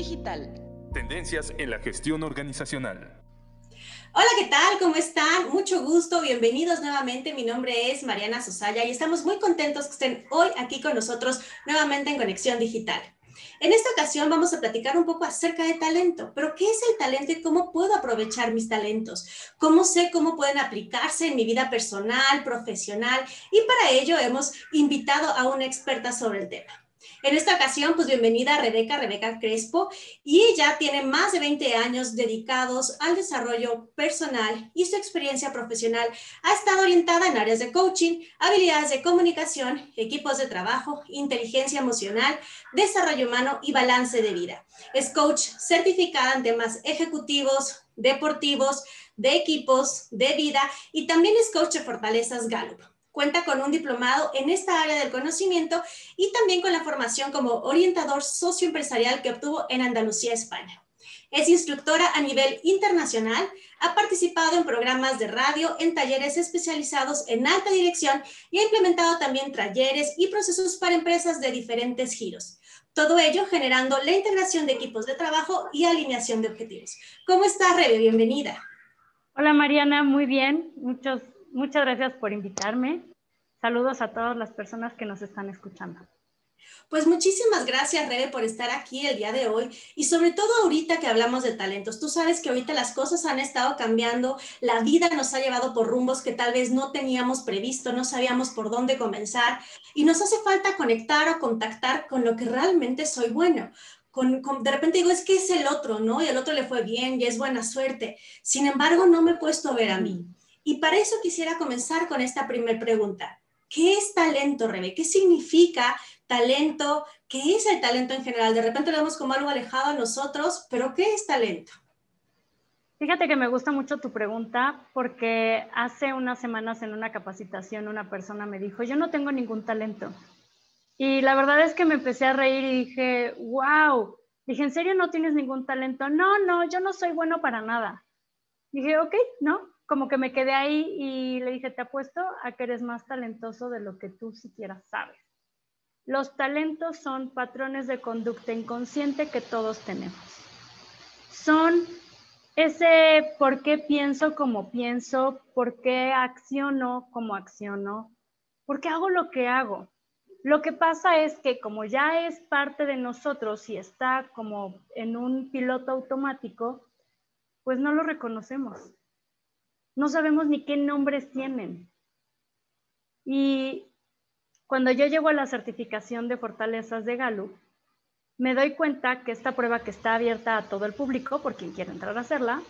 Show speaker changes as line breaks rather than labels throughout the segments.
Digital.
Tendencias en la gestión organizacional.
Hola, ¿qué tal? ¿Cómo están? Mucho gusto, bienvenidos nuevamente. Mi nombre es Mariana Sosaya y estamos muy contentos que estén hoy aquí con nosotros nuevamente en Conexión Digital. En esta ocasión vamos a platicar un poco acerca de talento, pero ¿qué es el talento y cómo puedo aprovechar mis talentos? ¿Cómo sé cómo pueden aplicarse en mi vida personal, profesional? Y para ello hemos invitado a una experta sobre el tema. En esta ocasión, pues bienvenida a Rebeca, Rebeca Crespo, y ella tiene más de 20 años dedicados al desarrollo personal y su experiencia profesional ha estado orientada en áreas de coaching, habilidades de comunicación, equipos de trabajo, inteligencia emocional, desarrollo humano y balance de vida. Es coach certificada en temas ejecutivos, deportivos, de equipos, de vida y también es coach de fortalezas Gallup. Cuenta con un diplomado en esta área del conocimiento y también con la formación como orientador socioempresarial que obtuvo en Andalucía, España. Es instructora a nivel internacional, ha participado en programas de radio, en talleres especializados en alta dirección y ha implementado también talleres y procesos para empresas de diferentes giros. Todo ello generando la integración de equipos de trabajo y alineación de objetivos. ¿Cómo estás, Rebe? Bienvenida.
Hola, Mariana. Muy bien. Muchos muchas gracias por invitarme. Saludos a todas las personas que nos están escuchando.
Pues muchísimas gracias, Rebe, por estar aquí el día de hoy y sobre todo ahorita que hablamos de talentos. Tú sabes que ahorita las cosas han estado cambiando, la vida nos ha llevado por rumbos que tal vez no teníamos previsto, no sabíamos por dónde comenzar y nos hace falta conectar o contactar con lo que realmente soy bueno. Con, de repente digo, es que es el otro, ¿no? Y el otro le fue bien y es buena suerte. Sin embargo, no me he puesto a ver a mí. Y para eso quisiera comenzar con esta primera pregunta. ¿Qué es talento, Rebe? ¿Qué significa talento? ¿Qué es el talento en general? De repente lo vemos como algo alejado a nosotros, pero ¿qué es talento?
Fíjate que me gusta mucho tu pregunta porque hace unas semanas en una capacitación una persona me dijo, yo no tengo ningún talento. Y la verdad es que me empecé a reír y dije, wow, dije, ¿en serio no tienes ningún talento? No, no, yo no soy bueno para nada. Dije, ok, no, como que me quedé ahí y le dije, te apuesto a que eres más talentoso de lo que tú siquiera sabes. Los talentos son patrones de conducta inconsciente que todos tenemos. Son ese por qué pienso como pienso, por qué acciono como acciono, por qué hago lo que hago. Lo que pasa es que como ya es parte de nosotros y está como en un piloto automático, pues no lo reconocemos no sabemos ni qué nombres tienen. Y cuando yo llego a la certificación de fortalezas de Gallup, me doy cuenta que esta prueba que está abierta a todo el público, por quien quiera entrar a hacerla,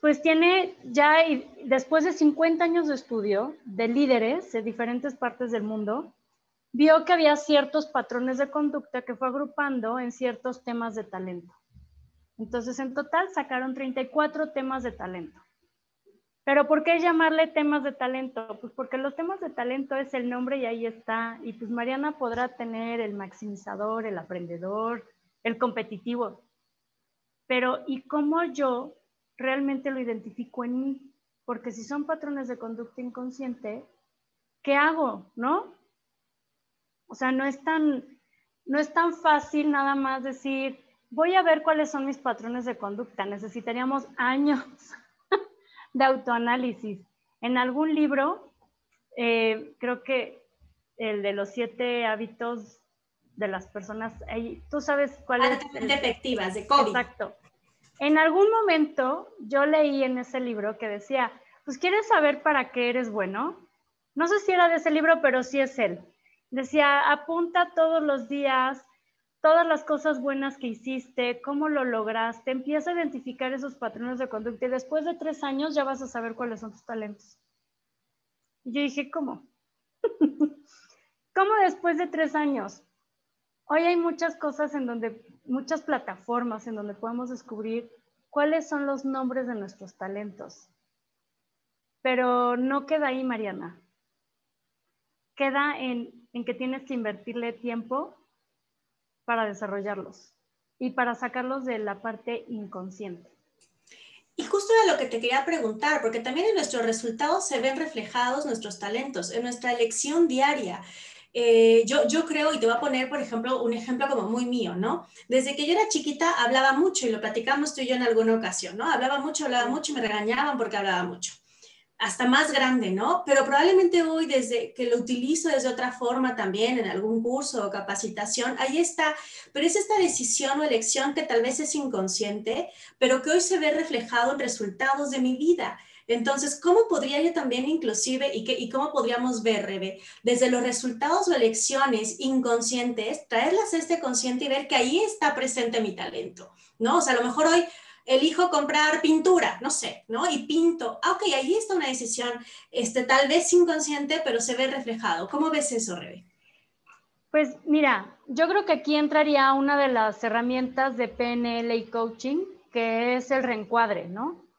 pues tiene ya, después de 50 años de estudio de líderes de diferentes partes del mundo, vio que había ciertos patrones de conducta que fue agrupando en ciertos temas de talento. Entonces, en total sacaron 34 temas de talento. Pero ¿por qué llamarle temas de talento? Pues porque los temas de talento es el nombre y ahí está. Y pues Mariana podrá tener el maximizador, el aprendedor, el competitivo. Pero ¿y cómo yo realmente lo identifico en mí? Porque si son patrones de conducta inconsciente, ¿qué hago? ¿No? O sea, no es tan, no es tan fácil nada más decir, voy a ver cuáles son mis patrones de conducta. Necesitaríamos años de autoanálisis. En algún libro, eh, creo que el de los siete hábitos de las personas, tú sabes cuál es.
Detectivas de COVID.
Exacto. En algún momento yo leí en ese libro que decía, pues quieres saber para qué eres bueno. No sé si era de ese libro, pero sí es él. Decía, apunta todos los días todas las cosas buenas que hiciste, cómo lo lograste, empieza a identificar esos patrones de conducta y después de tres años ya vas a saber cuáles son tus talentos. Y yo dije, ¿cómo? ¿Cómo después de tres años? Hoy hay muchas cosas en donde, muchas plataformas en donde podemos descubrir cuáles son los nombres de nuestros talentos. Pero no queda ahí, Mariana. Queda en, en que tienes que invertirle tiempo para desarrollarlos y para sacarlos de la parte inconsciente.
Y justo era lo que te quería preguntar, porque también en nuestros resultados se ven reflejados nuestros talentos, en nuestra elección diaria. eh, yo, yo creo, y te voy a poner, por ejemplo, un ejemplo como muy mío, ¿no? Desde que yo era chiquita hablaba mucho y lo platicamos tú y yo en alguna ocasión, ¿no? Hablaba mucho, hablaba mucho y me regañaban porque hablaba mucho. Hasta más grande, ¿no? Pero probablemente hoy, desde que lo utilizo desde otra forma también, en algún curso o capacitación, ahí está. Pero es esta decisión o elección que tal vez es inconsciente, pero que hoy se ve reflejado en resultados de mi vida. Entonces, ¿cómo podría yo también inclusive y, qué, y cómo podríamos ver, Rebe, desde los resultados o elecciones inconscientes, traerlas a este consciente y ver que ahí está presente mi talento, ¿no? O sea, a lo mejor hoy elijo comprar pintura, no sé, ¿no? Y pinto. Ah, ok, ahí está una decisión, este, tal vez inconsciente, pero se ve reflejado. ¿Cómo ves eso, Rebe?
Pues mira, yo creo que aquí entraría una de las herramientas de PNL y coaching, que es el reencuadre, ¿no?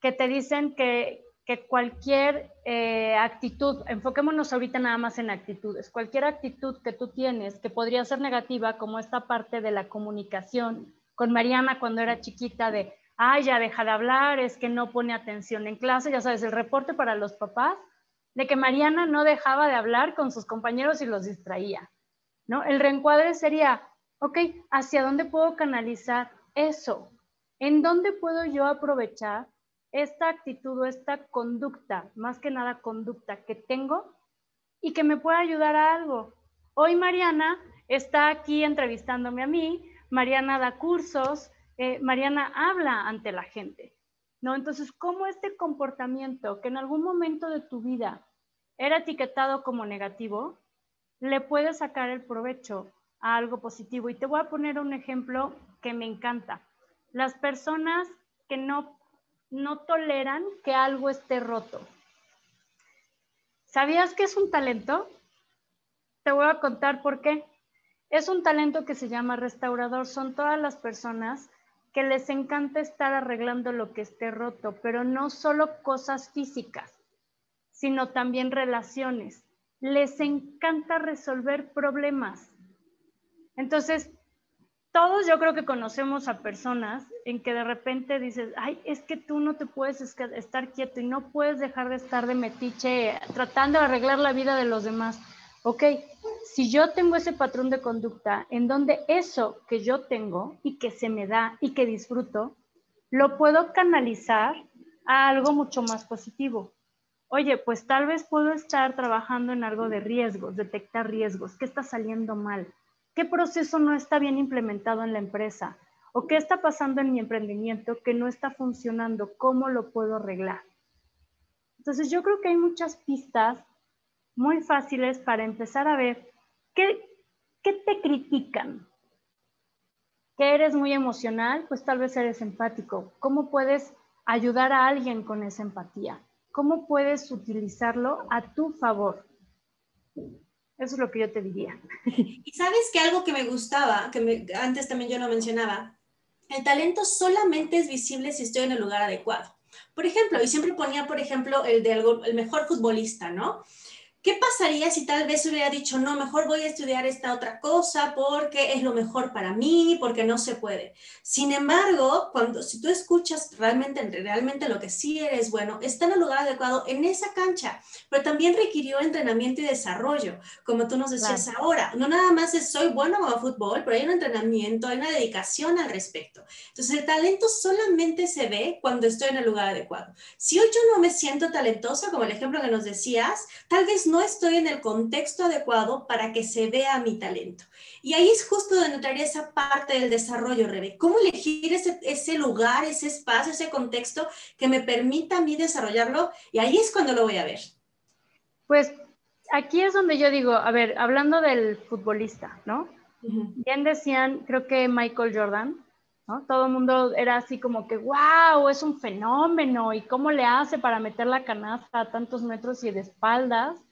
que te dicen que, cualquier eh, actitud, enfoquémonos ahorita nada más en actitudes, cualquier actitud que tú tienes que podría ser negativa, como esta parte de la comunicación con Mariana cuando era chiquita de, ay, ya deja de hablar, es que no pone atención en clase, ya sabes, el reporte para los papás de que Mariana no dejaba de hablar con sus compañeros y los distraía, ¿no? El reencuadre sería, ok, ¿hacia dónde puedo canalizar eso? ¿En dónde puedo yo aprovechar esta actitud o esta conducta, más que nada conducta que tengo y que me pueda ayudar a algo. Hoy Mariana está aquí entrevistándome a mí, Mariana da cursos, eh, Mariana habla ante la gente, ¿no? Entonces, ¿cómo este comportamiento que en algún momento de tu vida era etiquetado como negativo, le puedes sacar el provecho a algo positivo? Y te voy a poner un ejemplo que me encanta. Las personas que no no toleran que algo esté roto. ¿Sabías que es un talento? Te voy a contar por qué. Es un talento que se llama restaurador. Son todas las personas que les encanta estar arreglando lo que esté roto, pero no solo cosas físicas, sino también relaciones. Les encanta resolver problemas. Entonces, todos yo creo que conocemos a personas en que de repente dices, ay, es que tú no te puedes estar quieto y no puedes dejar de estar de metiche tratando de arreglar la vida de los demás. Ok, si yo tengo ese patrón de conducta en donde eso que yo tengo y que se me da y que disfruto, lo puedo canalizar a algo mucho más positivo. Oye, pues tal vez puedo estar trabajando en algo de riesgos, detectar riesgos, qué está saliendo mal, qué proceso no está bien implementado en la empresa, ¿O qué está pasando en mi emprendimiento que no está funcionando? ¿Cómo lo puedo arreglar? Entonces yo creo que hay muchas pistas muy fáciles para empezar a ver qué, qué te critican. Que eres muy emocional, pues tal vez eres empático. ¿Cómo puedes ayudar a alguien con esa empatía? ¿Cómo puedes utilizarlo a tu favor? Eso es lo que yo te diría.
Y sabes que algo que me gustaba, que antes también yo lo mencionaba, el talento solamente es visible si estoy en el lugar adecuado. Por ejemplo, y siempre ponía, por ejemplo, el de el mejor futbolista, ¿no? ¿Qué pasaría si tal vez hubiera dicho, no, mejor voy a estudiar esta otra cosa porque es lo mejor para mí, porque no se puede? Sin embargo, cuando si tú escuchas realmente, realmente lo que sí eres bueno, está en el lugar adecuado en esa cancha, pero también requirió entrenamiento y desarrollo, como tú nos decías ahora. No nada más es soy bueno como fútbol, pero hay un entrenamiento, hay una dedicación al respecto. Entonces, el talento solamente se ve cuando estoy en el lugar adecuado. Si hoy yo no me siento talentosa, como el ejemplo que nos decías, tal vez no estoy en el contexto adecuado para que se vea mi talento. Y ahí es justo donde entraría esa parte del desarrollo, Rebe. ¿Cómo elegir ese, ese lugar, ese espacio, ese contexto que me permita a mí desarrollarlo? Y ahí es cuando lo voy a ver.
Pues aquí es donde yo digo, a ver, hablando del futbolista, ¿no? Bien decían, creo que Michael Jordan, todo el mundo era así como que, wow, es un fenómeno, ¿y cómo le hace para meter la canasta a tantos metros y de espaldas?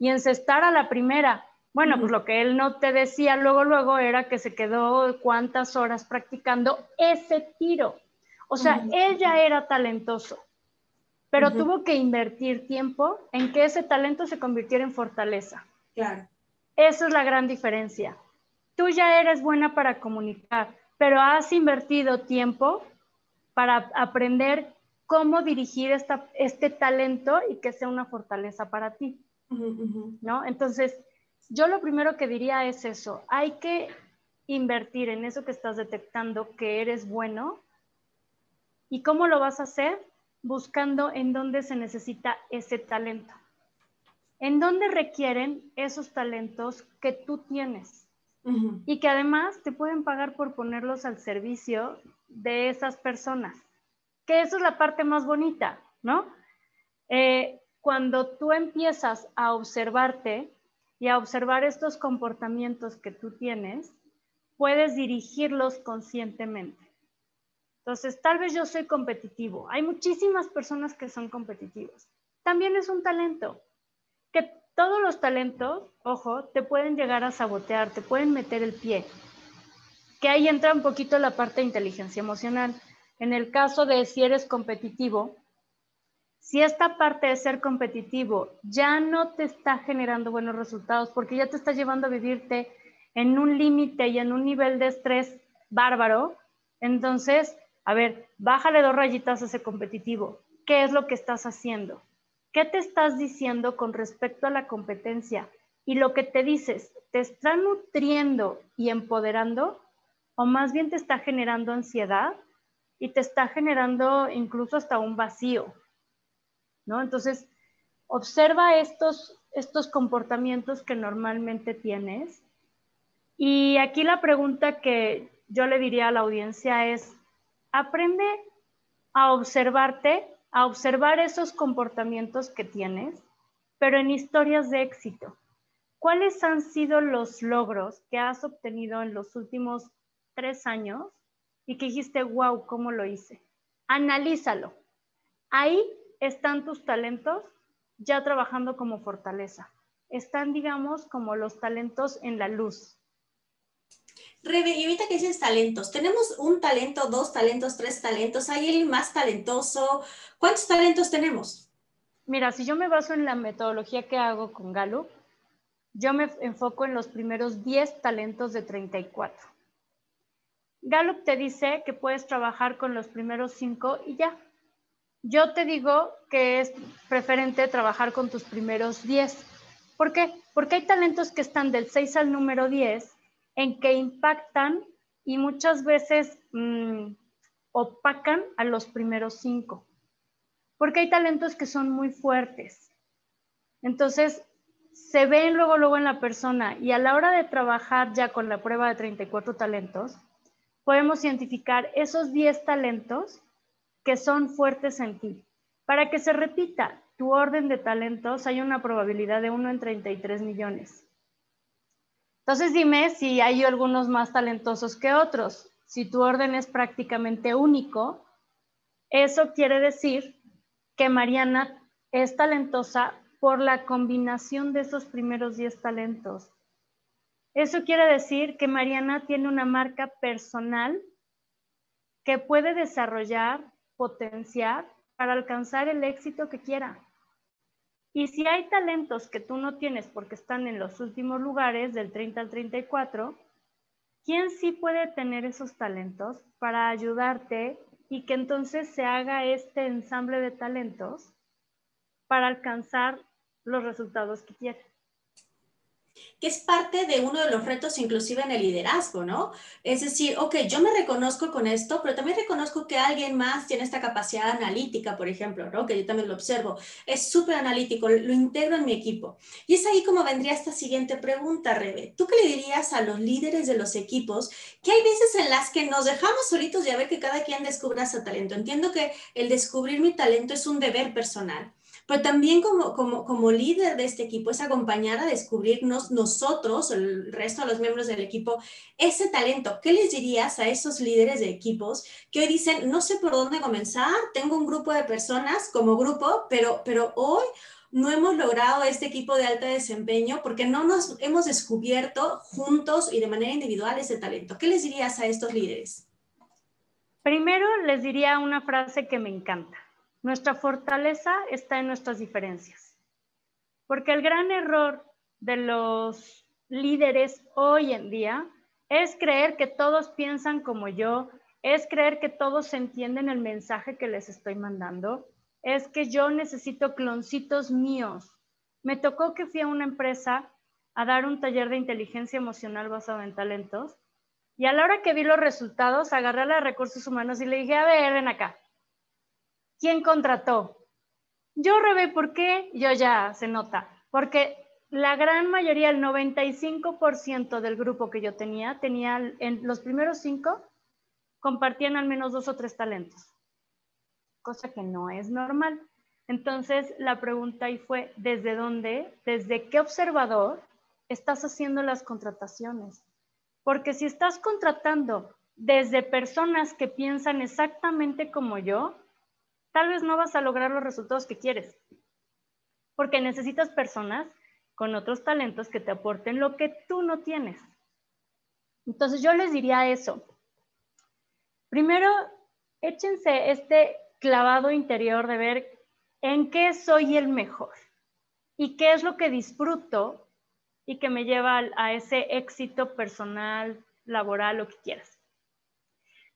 Y encestar a la primera. Bueno, pues lo que él no te decía luego, luego era que se quedó cuántas horas practicando ese tiro. O sea, él ya era talentoso, pero tuvo que invertir tiempo en que ese talento se convirtiera en fortaleza.
Claro.
Esa es la gran diferencia. Tú ya eres buena para comunicar, pero has invertido tiempo para aprender cómo dirigir este talento y que sea una fortaleza para ti. ¿No? Entonces, yo lo primero que diría es eso, hay que invertir en eso que estás detectando que eres bueno. ¿Y cómo lo vas a hacer? Buscando en dónde se necesita ese talento. En dónde requieren esos talentos que tú tienes. Y que además te pueden pagar por ponerlos al servicio de esas personas. Que eso es la parte más bonita, ¿no? Eh, cuando tú empiezas a observarte y a observar estos comportamientos que tú tienes, puedes dirigirlos conscientemente. Entonces, tal vez yo soy competitivo. Hay muchísimas personas que son competitivos. También es un talento. Que todos los talentos, ojo, te pueden llegar a sabotear, te pueden meter el pie. Que ahí entra un poquito la parte de inteligencia emocional. En el caso de si eres competitivo, si esta parte de ser competitivo ya no te está generando buenos resultados porque ya te está llevando a vivirte en un límite y en un nivel de estrés bárbaro, entonces, a ver, bájale dos rayitas a ese competitivo. ¿Qué es lo que estás haciendo? ¿Qué te estás diciendo con respecto a la competencia? Y lo que te dices, ¿te está nutriendo y empoderando? ¿O más bien te está generando ansiedad y te está generando incluso hasta un vacío? Entonces, observa estos, estos comportamientos que normalmente tienes y aquí la pregunta que yo le diría a la audiencia es, aprende a observarte, a observar esos comportamientos que tienes, pero en historias de éxito. ¿Cuáles han sido los logros que has obtenido en los últimos tres años y que dijiste, wow, ¿cómo lo hice? Analízalo. Ahí están tus talentos ya trabajando como fortaleza. Están, digamos, como los talentos en la luz.
Rebe, y ahorita que dices talentos, tenemos un talento, dos talentos, tres talentos, ¿hay alguien más talentoso? ¿Cuántos talentos tenemos?
Mira, si yo me baso en la metodología que hago con Gallup, yo me enfoco en los primeros 10 talentos de 34. Gallup te dice que puedes trabajar con los primeros 5 y ya. Yo te digo que es preferente trabajar con tus primeros 10. ¿Por qué? Porque hay talentos que están del 6 al número 10 en que impactan y muchas veces mm, opacan a los primeros cinco, porque hay talentos que son muy fuertes. Entonces, se ven luego, luego en la persona y a la hora de trabajar ya con la prueba de 34 talentos, podemos identificar esos 10 talentos que son fuertes en ti. Para que se repita tu orden de talentos, hay una probabilidad de 1 en 33 millones. Entonces dime si hay algunos más talentosos que otros. Si tu orden es prácticamente único, eso quiere decir que Mariana es talentosa por la combinación de esos primeros 10 talentos. Eso quiere decir que Mariana tiene una marca personal que puede desarrollar, potenciar para alcanzar el éxito que quiera. Y si hay talentos que tú no tienes porque están en los últimos lugares, del 30 al 34, ¿quién sí puede tener esos talentos para ayudarte y que entonces se haga este ensamble de talentos para alcanzar los resultados que quieres?
Que es parte de uno de los retos inclusive en el liderazgo, ¿no? Es decir, ok, yo me reconozco con esto, pero también reconozco que alguien más tiene esta capacidad analítica, por ejemplo, ¿no? Que yo también lo observo, es súper analítico, lo integro en mi equipo. Y es ahí como vendría esta siguiente pregunta, Rebe. ¿Tú qué le dirías a los líderes de los equipos que hay veces en las que nos dejamos solitos y a ver que cada quien descubra su talento? Entiendo que el descubrir mi talento es un deber personal, pero también como, como, como líder de este equipo es acompañar a descubrirnos nosotros, el resto de los miembros del equipo, ese talento. ¿Qué les dirías a esos líderes de equipos que hoy dicen, no sé por dónde comenzar, tengo un grupo de personas como grupo, pero, pero hoy no hemos logrado este equipo de alto desempeño porque no nos hemos descubierto juntos y de manera individual ese talento. ¿Qué les dirías a estos líderes?
Primero les diría una frase que me encanta. Nuestra fortaleza está en nuestras diferencias. Porque el gran error de los líderes hoy en día es creer que todos piensan como yo, es creer que todos entienden el mensaje que les estoy mandando, es que yo necesito cloncitos míos. Me tocó que fui a una empresa a dar un taller de inteligencia emocional basado en talentos. Y a la hora que vi los resultados, agarré a la de recursos humanos y le dije, a ver, ven acá. ¿Quién contrató? Yo, Rebe, ¿por qué? Yo ya, se nota. Porque la gran mayoría, el 95% del grupo que yo tenía, tenía en los primeros cinco, compartían al menos dos o tres talentos, cosa que no es normal. Entonces, la pregunta ahí fue, ¿desde dónde, desde qué observador estás haciendo las contrataciones? Porque si estás contratando desde personas que piensan exactamente como yo, tal vez no vas a lograr los resultados que quieres. Porque necesitas personas con otros talentos que te aporten lo que tú no tienes. Entonces yo les diría eso. Primero, échense este clavado interior de ver en qué soy el mejor y qué es lo que disfruto y que me lleva a ese éxito personal, laboral, lo que quieras.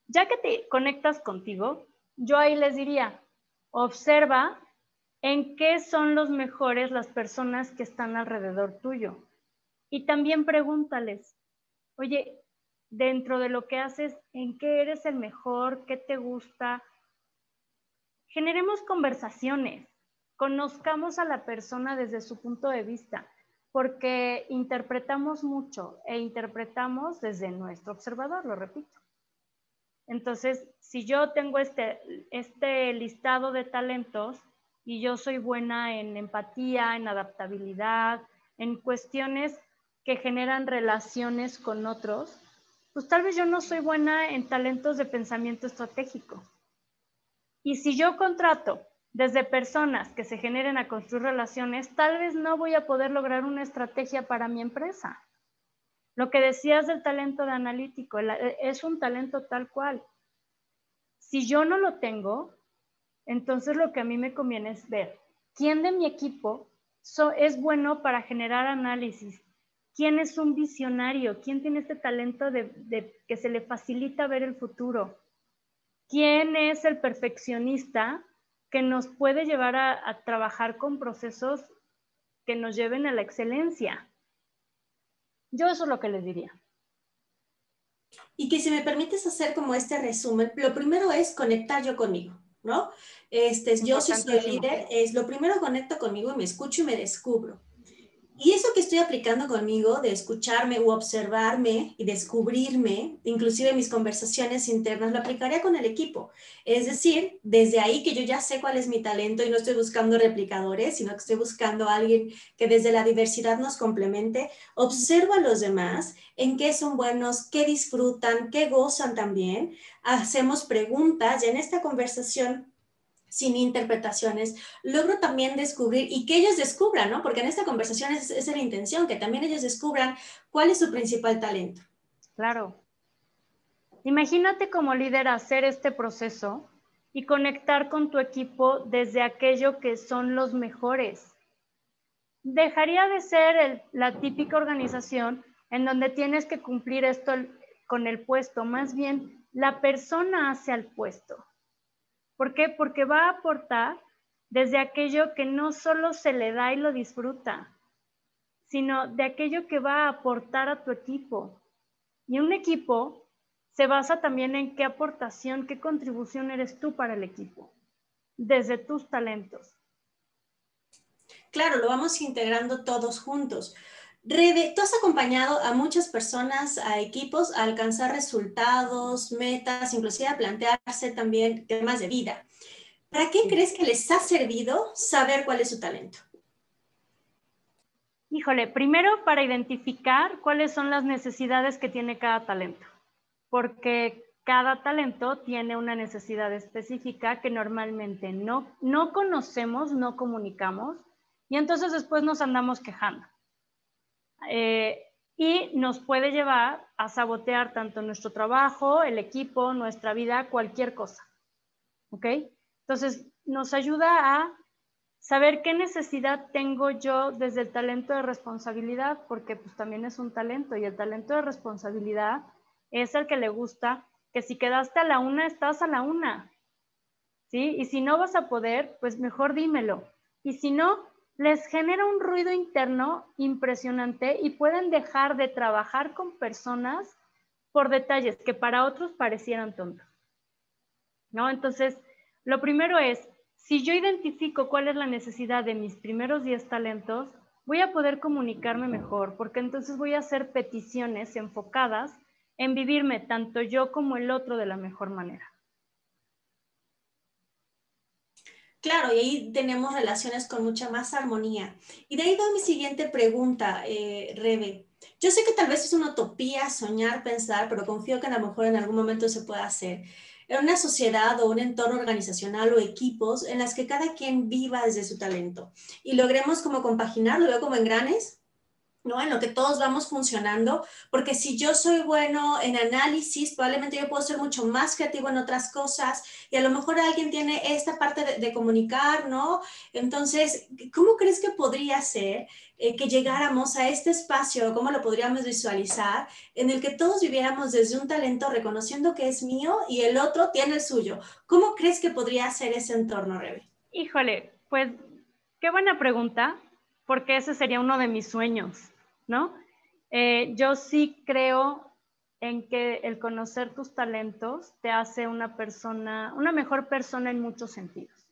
Ya que te conectas contigo, yo ahí les diría, observa en qué son los mejores las personas que están alrededor tuyo. Y también pregúntales, oye, dentro de lo que haces, ¿en qué eres el mejor? ¿Qué te gusta? Generemos conversaciones, conozcamos a la persona desde su punto de vista, porque interpretamos mucho e interpretamos desde nuestro observador, lo repito. Entonces, si yo tengo este, este listado de talentos, y yo soy buena en empatía, en adaptabilidad, en cuestiones que generan relaciones con otros, pues tal vez yo no soy buena en talentos de pensamiento estratégico. Y si yo contrato desde personas que se generen a construir relaciones, tal vez no voy a poder lograr una estrategia para mi empresa. Lo que decías del talento de analítico, es un talento tal cual. Si yo no lo tengo, entonces lo que a mí me conviene es ver quién de mi equipo es bueno para generar análisis, quién es un visionario, quién tiene este talento de, que se le facilita ver el futuro, quién es el perfeccionista que nos puede llevar a trabajar con procesos que nos lleven a la excelencia. Yo eso es lo que les diría.
Y que si me permites hacer como este resumen, lo primero es conectar yo conmigo. ¿no? Este, yo si soy líder, es lo primero conecto conmigo y me escucho y me descubro. Y eso que estoy aplicando conmigo, de escucharme o observarme y descubrirme, inclusive mis conversaciones internas, lo aplicaría con el equipo. Es decir, desde ahí que yo ya sé cuál es mi talento y no estoy buscando replicadores, sino que estoy buscando alguien que desde la diversidad nos complemente, observo a los demás, en qué son buenos, qué disfrutan, qué gozan también. Hacemos preguntas y en esta conversación sin interpretaciones, logro también descubrir y que ellos descubran, ¿no? Porque en esta conversación es, es la intención, que también ellos descubran cuál es su principal talento.
Claro. Imagínate como líder hacer este proceso y conectar con tu equipo desde aquello que son los mejores. Dejaría de ser la típica organización en donde tienes que cumplir esto con el puesto, más bien la persona hace al puesto. ¿Por qué? Porque va a aportar desde aquello que no solo se le da y lo disfruta, sino de aquello que va a aportar a tu equipo. Y un equipo se basa también en qué aportación, qué contribución eres tú para el equipo, desde tus talentos.
Claro, lo vamos integrando todos juntos. Rebe, tú has acompañado a muchas personas, a equipos, a alcanzar resultados, metas, inclusive a plantearse también temas de vida. ¿Para qué crees que les ha servido saber cuál es su talento?
Híjole, primero para identificar cuáles son las necesidades que tiene cada talento, porque cada talento tiene una necesidad específica que normalmente no, no conocemos, no comunicamos, y entonces después nos andamos quejando. Eh, y nos puede llevar a sabotear tanto nuestro trabajo, el equipo, nuestra vida, cualquier cosa. ¿Ok? Entonces, nos ayuda a saber qué necesidad tengo yo desde el talento de responsabilidad, porque pues también es un talento y el talento de responsabilidad es el que le gusta que si quedaste a la una, estás a la una. ¿Sí? Y si no vas a poder, pues mejor dímelo. Y si no, les genera un ruido interno impresionante y pueden dejar de trabajar con personas por detalles que para otros parecieran tontos. ¿No? Entonces, lo primero es, si yo identifico cuál es la necesidad de mis primeros 10 talentos, voy a poder comunicarme mejor, porque entonces voy a hacer peticiones enfocadas en vivirme tanto yo como el otro de la mejor manera.
Claro, y ahí tenemos relaciones con mucha más armonía. Y de ahí va mi siguiente pregunta, eh, Rebe. Yo sé que tal vez es una utopía soñar, pensar, pero confío que a lo mejor en algún momento se pueda hacer. En una sociedad o un entorno organizacional o equipos en las que cada quien viva desde su talento y logremos como compaginarlo, veo como engranes, ¿no? En lo que todos vamos funcionando, porque si yo soy bueno en análisis, probablemente yo puedo ser mucho más creativo en otras cosas y a lo mejor alguien tiene esta parte de, comunicar, ¿no? Entonces, ¿cómo crees que podría ser eh, que llegáramos a este espacio, cómo lo podríamos visualizar, en el que todos viviéramos desde un talento reconociendo que es mío y el otro tiene el suyo? ¿Cómo crees que podría ser ese entorno, Rebe?
Híjole, pues qué buena pregunta, porque ese sería uno de mis sueños ¿no? Eh, yo sí creo en que el conocer tus talentos te hace una persona, una mejor persona en muchos sentidos.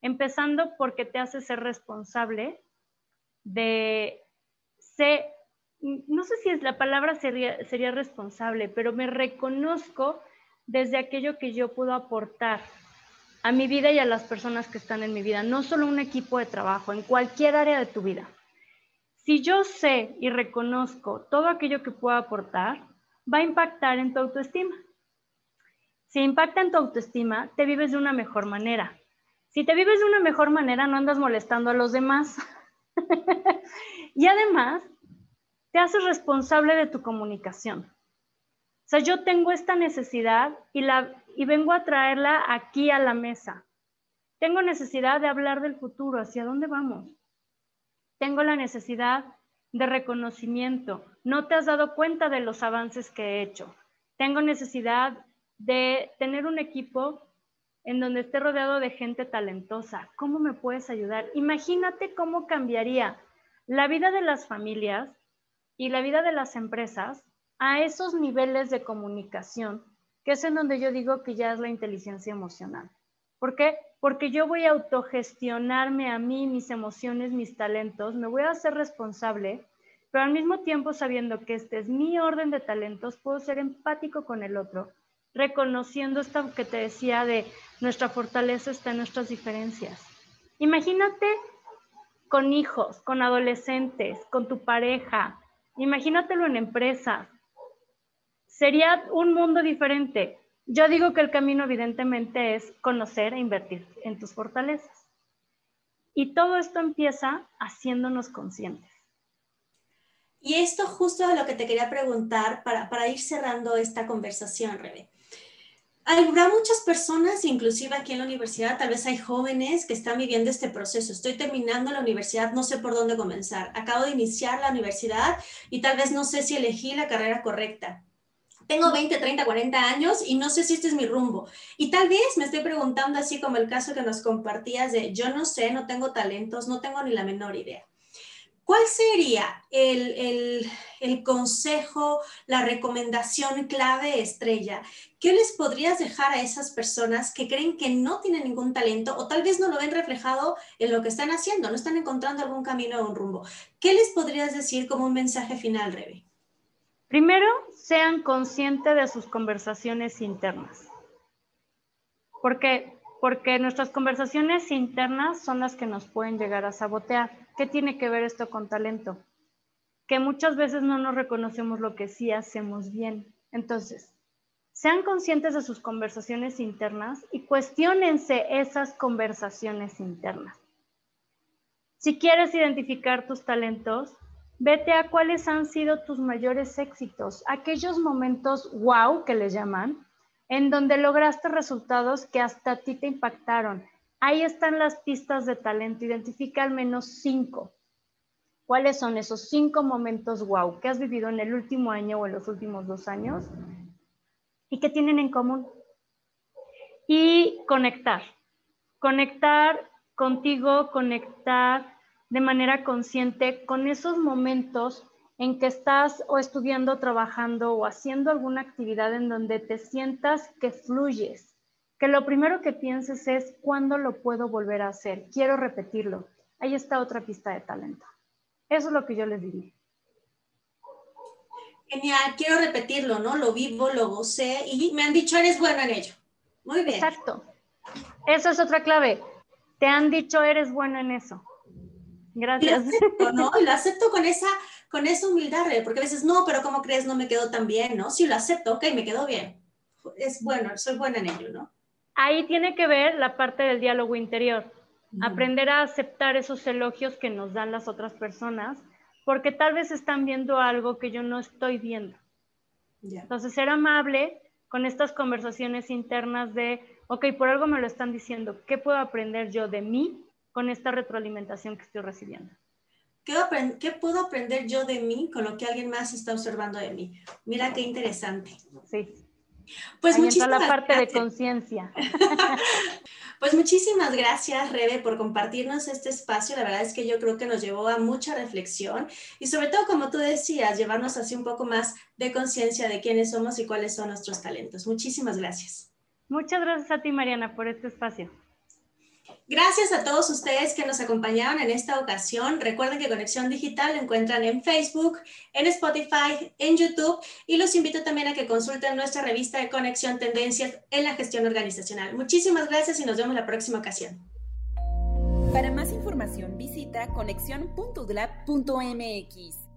Empezando porque te hace ser responsable de ser, no sé si es la palabra sería, sería responsable, pero me reconozco desde aquello que yo puedo aportar a mi vida y a las personas que están en mi vida, no solo un equipo de trabajo, en cualquier área de tu vida. Si yo sé y reconozco todo aquello que puedo aportar, va a impactar en tu autoestima. Si impacta en tu autoestima, te vives de una mejor manera. Si te vives de una mejor manera, no andas molestando a los demás. y además, te haces responsable de tu comunicación. O sea, yo tengo esta necesidad y, la, y vengo a traerla aquí a la mesa. Tengo necesidad de hablar del futuro, hacia dónde vamos tengo la necesidad de reconocimiento. No te has dado cuenta de los avances que he hecho. Tengo necesidad de tener un equipo en donde esté rodeado de gente talentosa. ¿Cómo me puedes ayudar? Imagínate cómo cambiaría la vida de las familias y la vida de las empresas a esos niveles de comunicación, que es en donde yo digo que ya es la inteligencia emocional. ¿Por qué? Porque yo voy a autogestionarme a mí, mis emociones, mis talentos, me voy a hacer responsable, pero al mismo tiempo sabiendo que este es mi orden de talentos, puedo ser empático con el otro, reconociendo esto que te decía de nuestra fortaleza está en nuestras diferencias. Imagínate con hijos, con adolescentes, con tu pareja, imagínatelo en empresa. Sería un mundo diferente. Yo digo que el camino evidentemente es conocer e invertir en tus fortalezas. Y todo esto empieza haciéndonos conscientes.
Y esto justo es lo que te quería preguntar para, para ir cerrando esta conversación, Rebe. Habrá muchas personas, inclusive aquí en la universidad, tal vez hay jóvenes que están viviendo este proceso. Estoy terminando la universidad, no sé por dónde comenzar. Acabo de iniciar la universidad y tal vez no sé si elegí la carrera correcta tengo 20, 30, 40 años y no sé si este es mi rumbo. Y tal vez me estoy preguntando, así como el caso que nos compartías de yo no sé, no tengo talentos, no tengo ni la menor idea. ¿Cuál sería el, el, el consejo, la recomendación clave estrella? ¿Qué les podrías dejar a esas personas que creen que no tienen ningún talento o tal vez no lo ven reflejado en lo que están haciendo, no están encontrando algún camino o un rumbo? ¿Qué les podrías decir como un mensaje final, Rebe?
Primero, sean conscientes de sus conversaciones internas. ¿Por qué? Porque nuestras conversaciones internas son las que nos pueden llegar a sabotear. ¿Qué tiene que ver esto con talento? Que muchas veces no nos reconocemos lo que sí hacemos bien. Entonces, sean conscientes de sus conversaciones internas y cuestionense esas conversaciones internas. Si quieres identificar tus talentos, Vete a cuáles han sido tus mayores éxitos, aquellos momentos wow que le llaman, en donde lograste resultados que hasta a ti te impactaron. Ahí están las pistas de talento. Identifica al menos cinco. ¿Cuáles son esos cinco momentos wow que has vivido en el último año o en los últimos dos años y que tienen en común? Y conectar. Conectar contigo, conectar de manera consciente con esos momentos en que estás o estudiando, trabajando o haciendo alguna actividad en donde te sientas que fluyes, que lo primero que pienses es cuándo lo puedo volver a hacer, quiero repetirlo. Ahí está otra pista de talento. Eso es lo que yo les diría.
Genial, quiero repetirlo, ¿no? Lo vivo, lo gocé y me han dicho, eres bueno en ello. Muy bien.
Exacto. Eso es otra clave. Te han dicho, eres bueno en eso. Gracias.
Y lo acepto, ¿no? Y lo acepto con esa, con esa humildad, porque a veces, no, pero ¿cómo crees? No me quedó tan bien, ¿no? Sí, lo acepto, ok, me quedó bien. Es bueno, soy buena en ello, ¿no?
Ahí tiene que ver la parte del diálogo interior. Aprender a aceptar esos elogios que nos dan las otras personas porque tal vez están viendo algo que yo no estoy viendo. Entonces, ser amable con estas conversaciones internas de, ok, por algo me lo están diciendo, ¿qué puedo aprender yo de mí con esta retroalimentación que estoy recibiendo?
¿Qué, puedo aprender yo de mí con lo que alguien más está observando de mí? Mira qué interesante.
Sí. Pues muchísimas la parte de conciencia.
Pues muchísimas gracias, Rebe, por compartirnos este espacio. La verdad es que yo creo que nos llevó a mucha reflexión y sobre todo, como tú decías, llevarnos así un poco más de conciencia de quiénes somos y cuáles son nuestros talentos. Muchísimas gracias.
Muchas gracias a ti, Mariana, por este espacio.
Gracias a todos ustedes que nos acompañaron en esta ocasión. Recuerden que Conexión Digital lo encuentran en Facebook, en Spotify, en YouTube y los invito también a que consulten nuestra revista de Conexión Tendencias en la gestión organizacional. Muchísimas gracias y nos vemos la próxima ocasión.
Para más información visita conexión.udlab.mx.